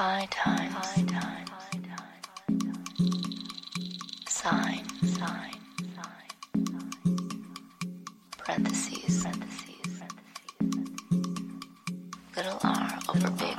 high times. High Parentheses. Little r over b.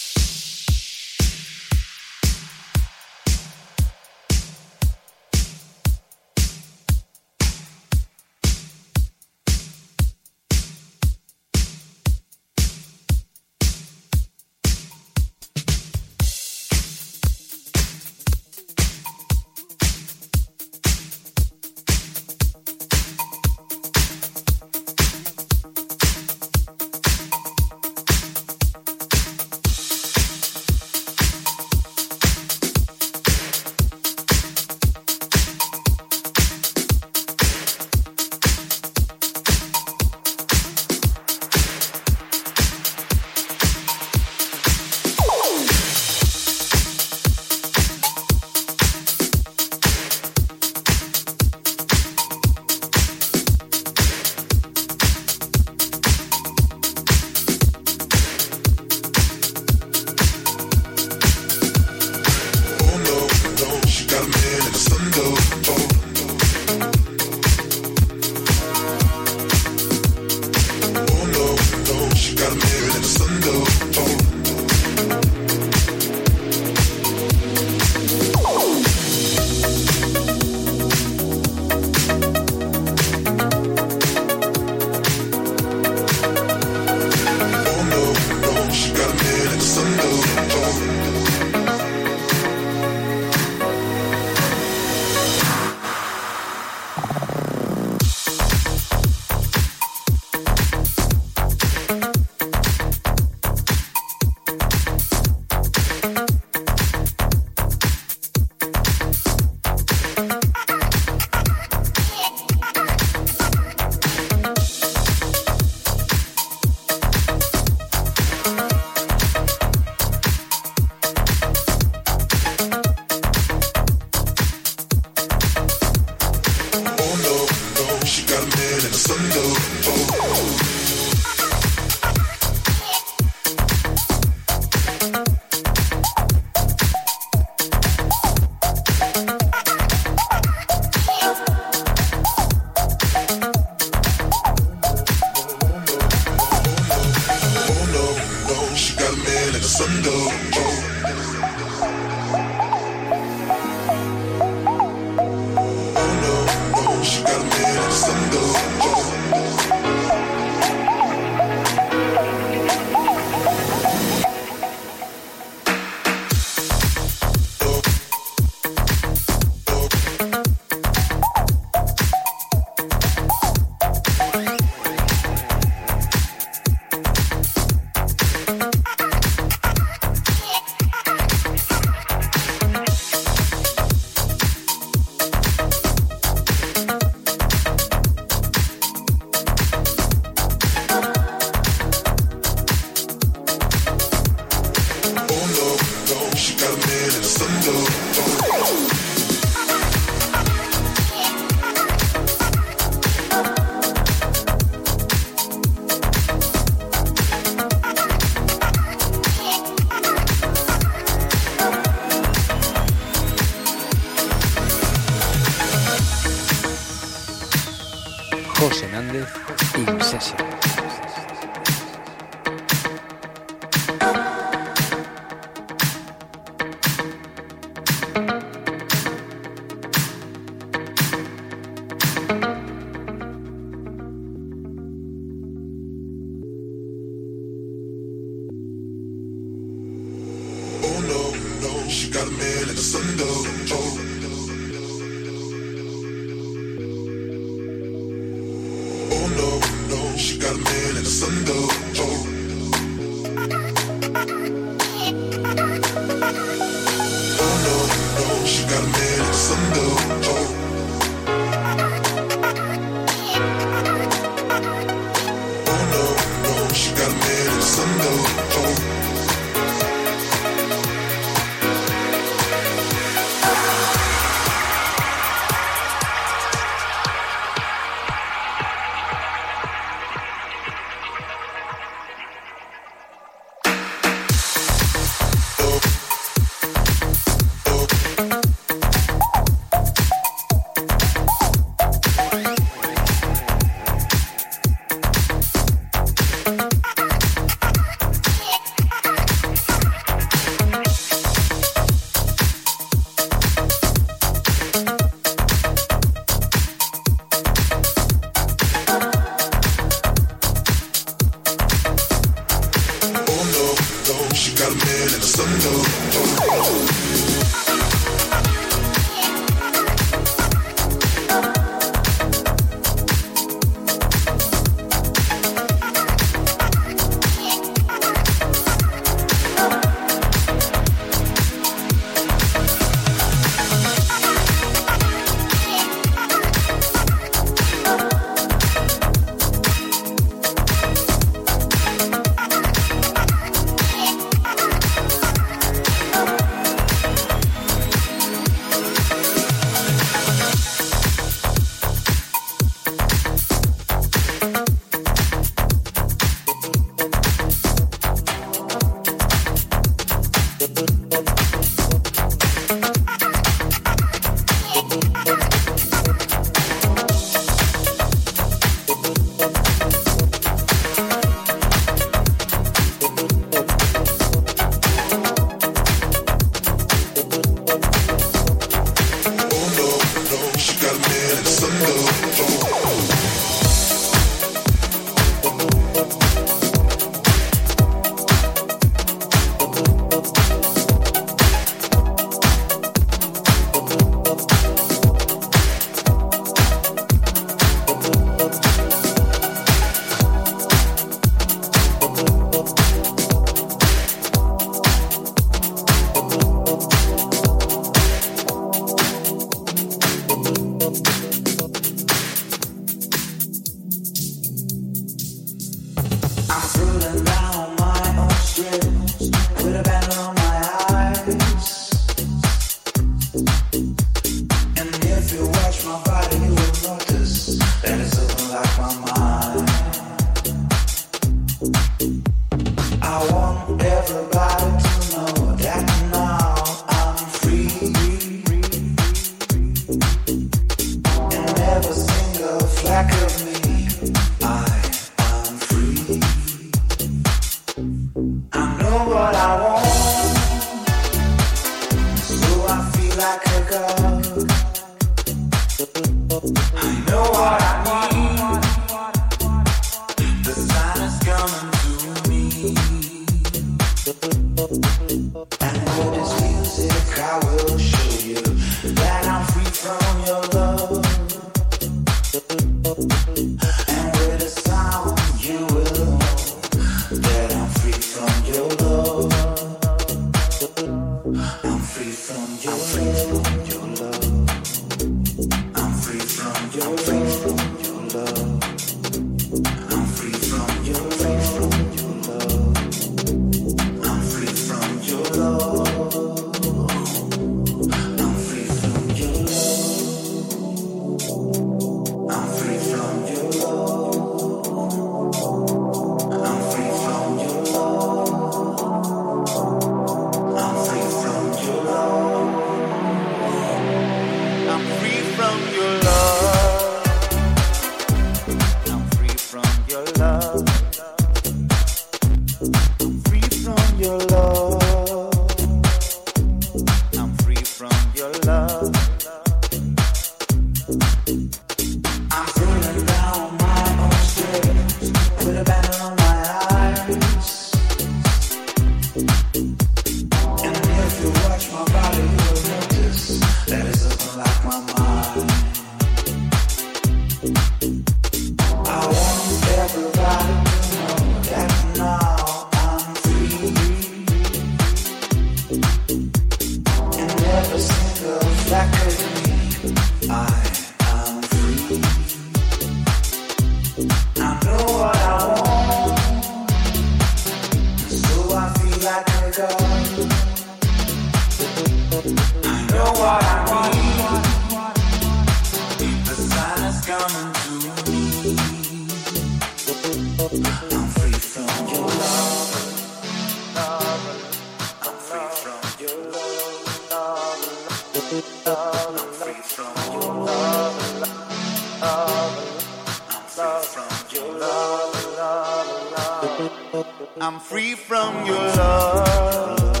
I'm free from your love.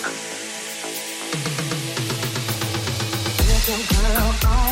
Welcome, girl.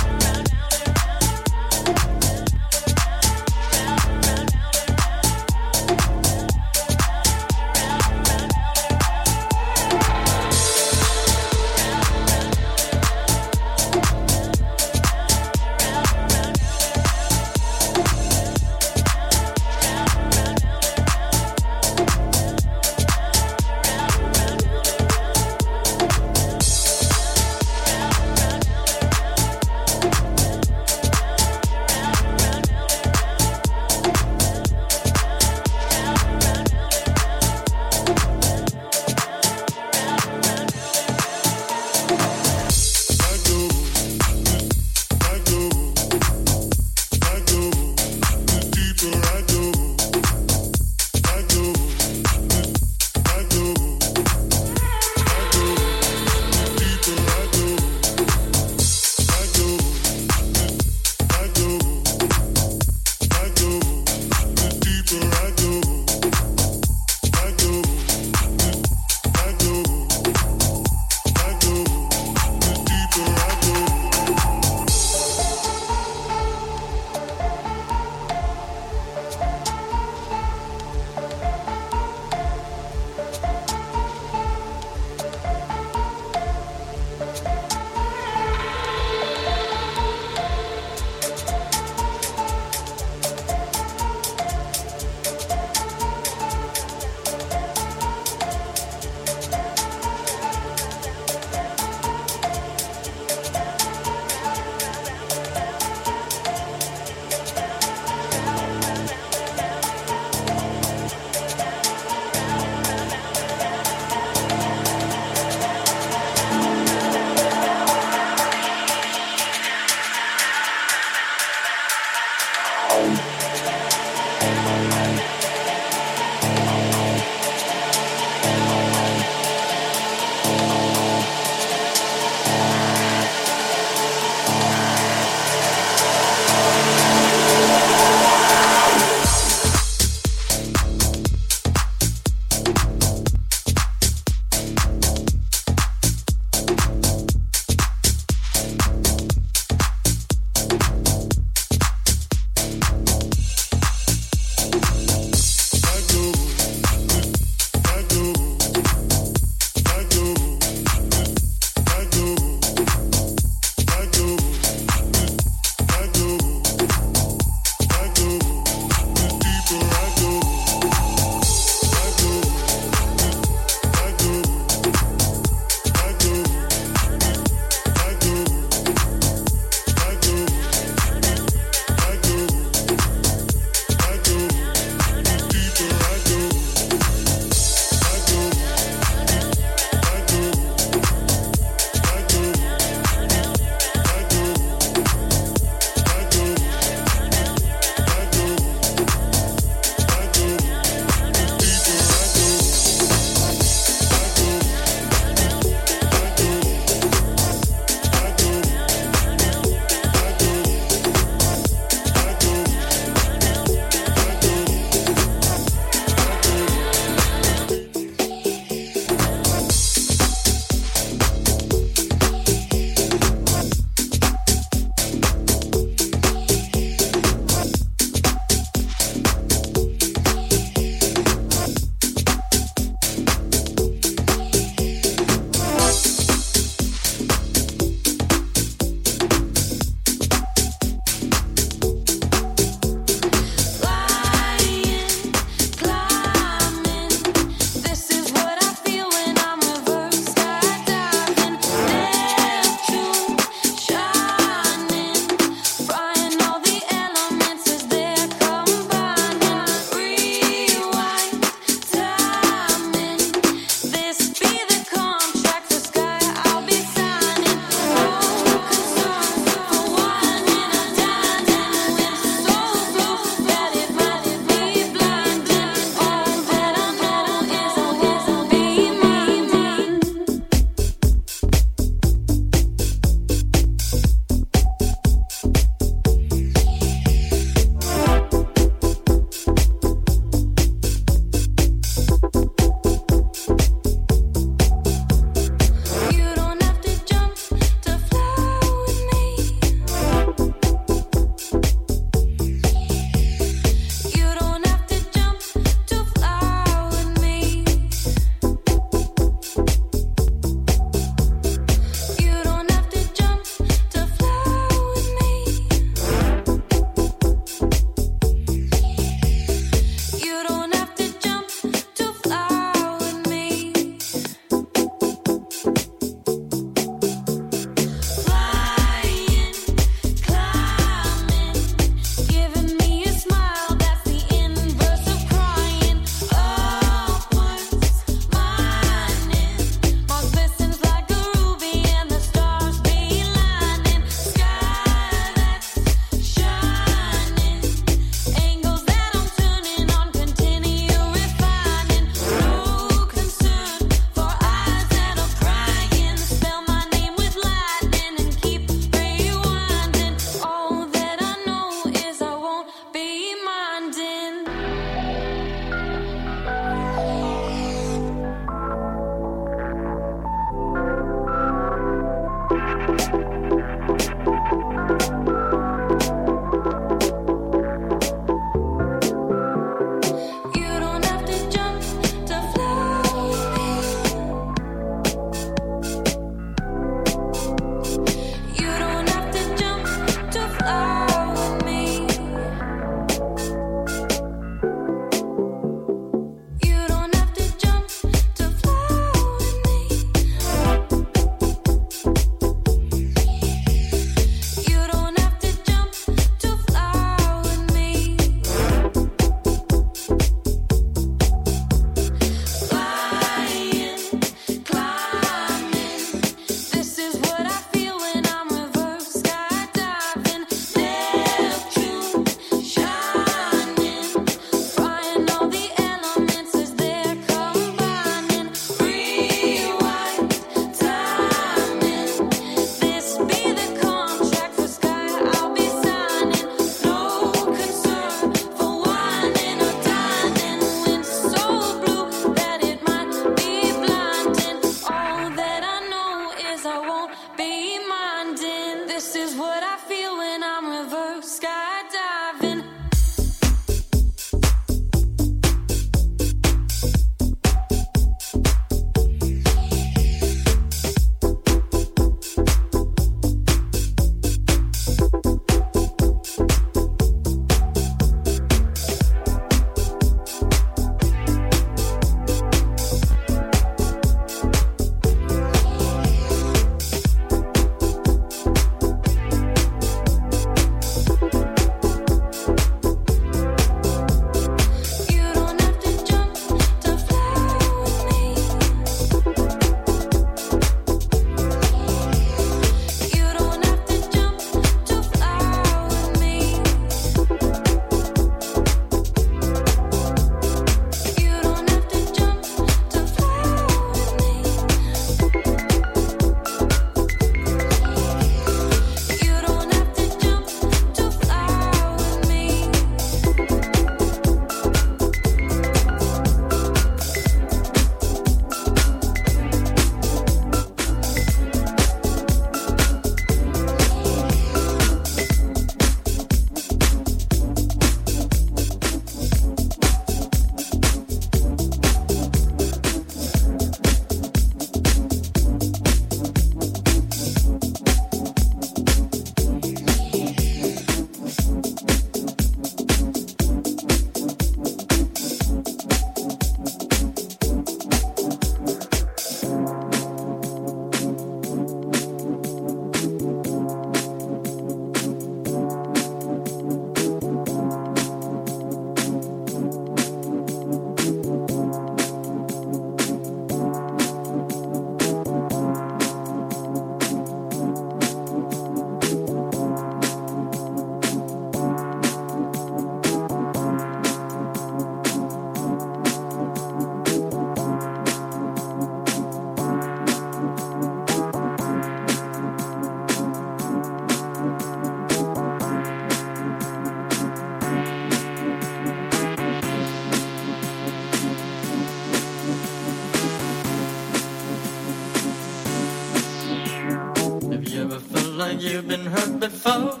been hurt before.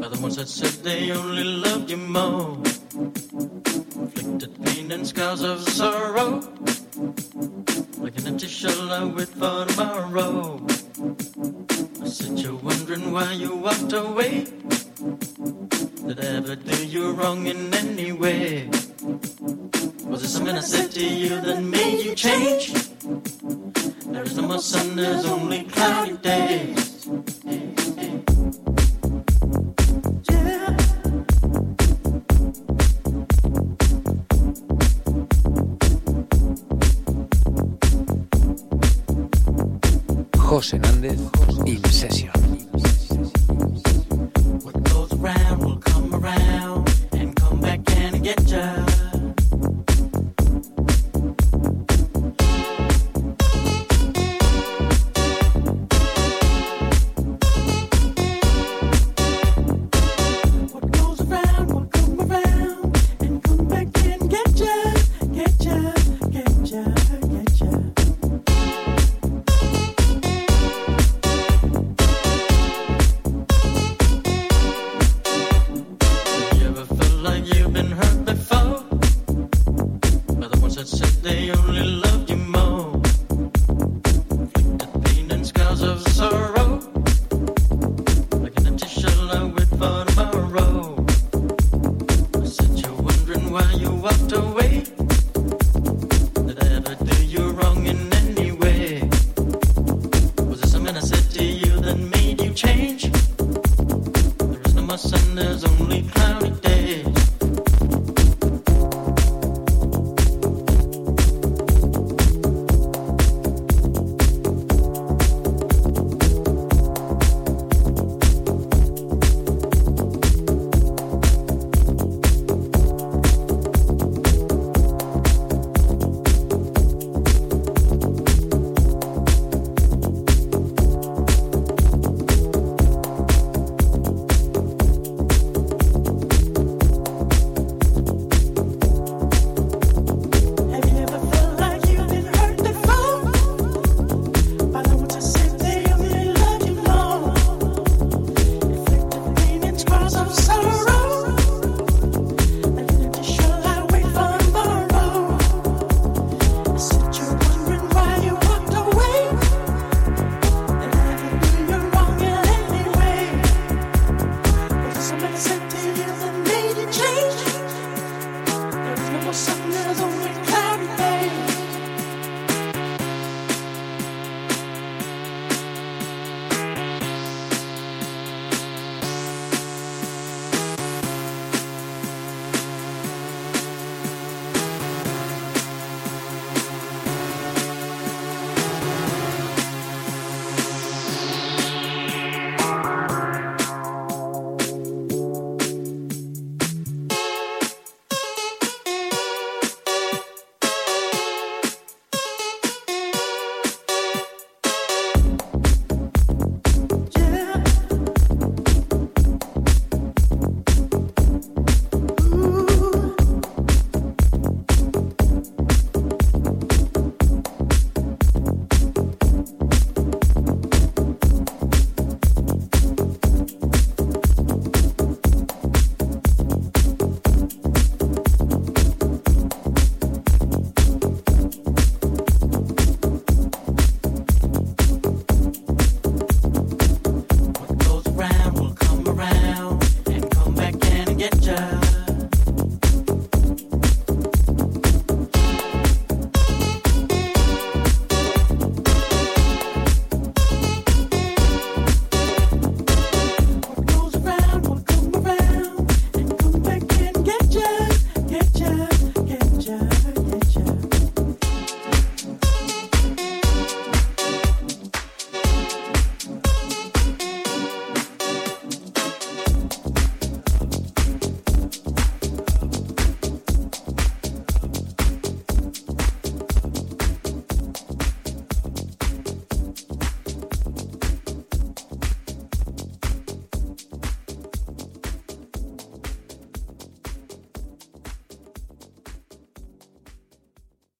By the ones that said they only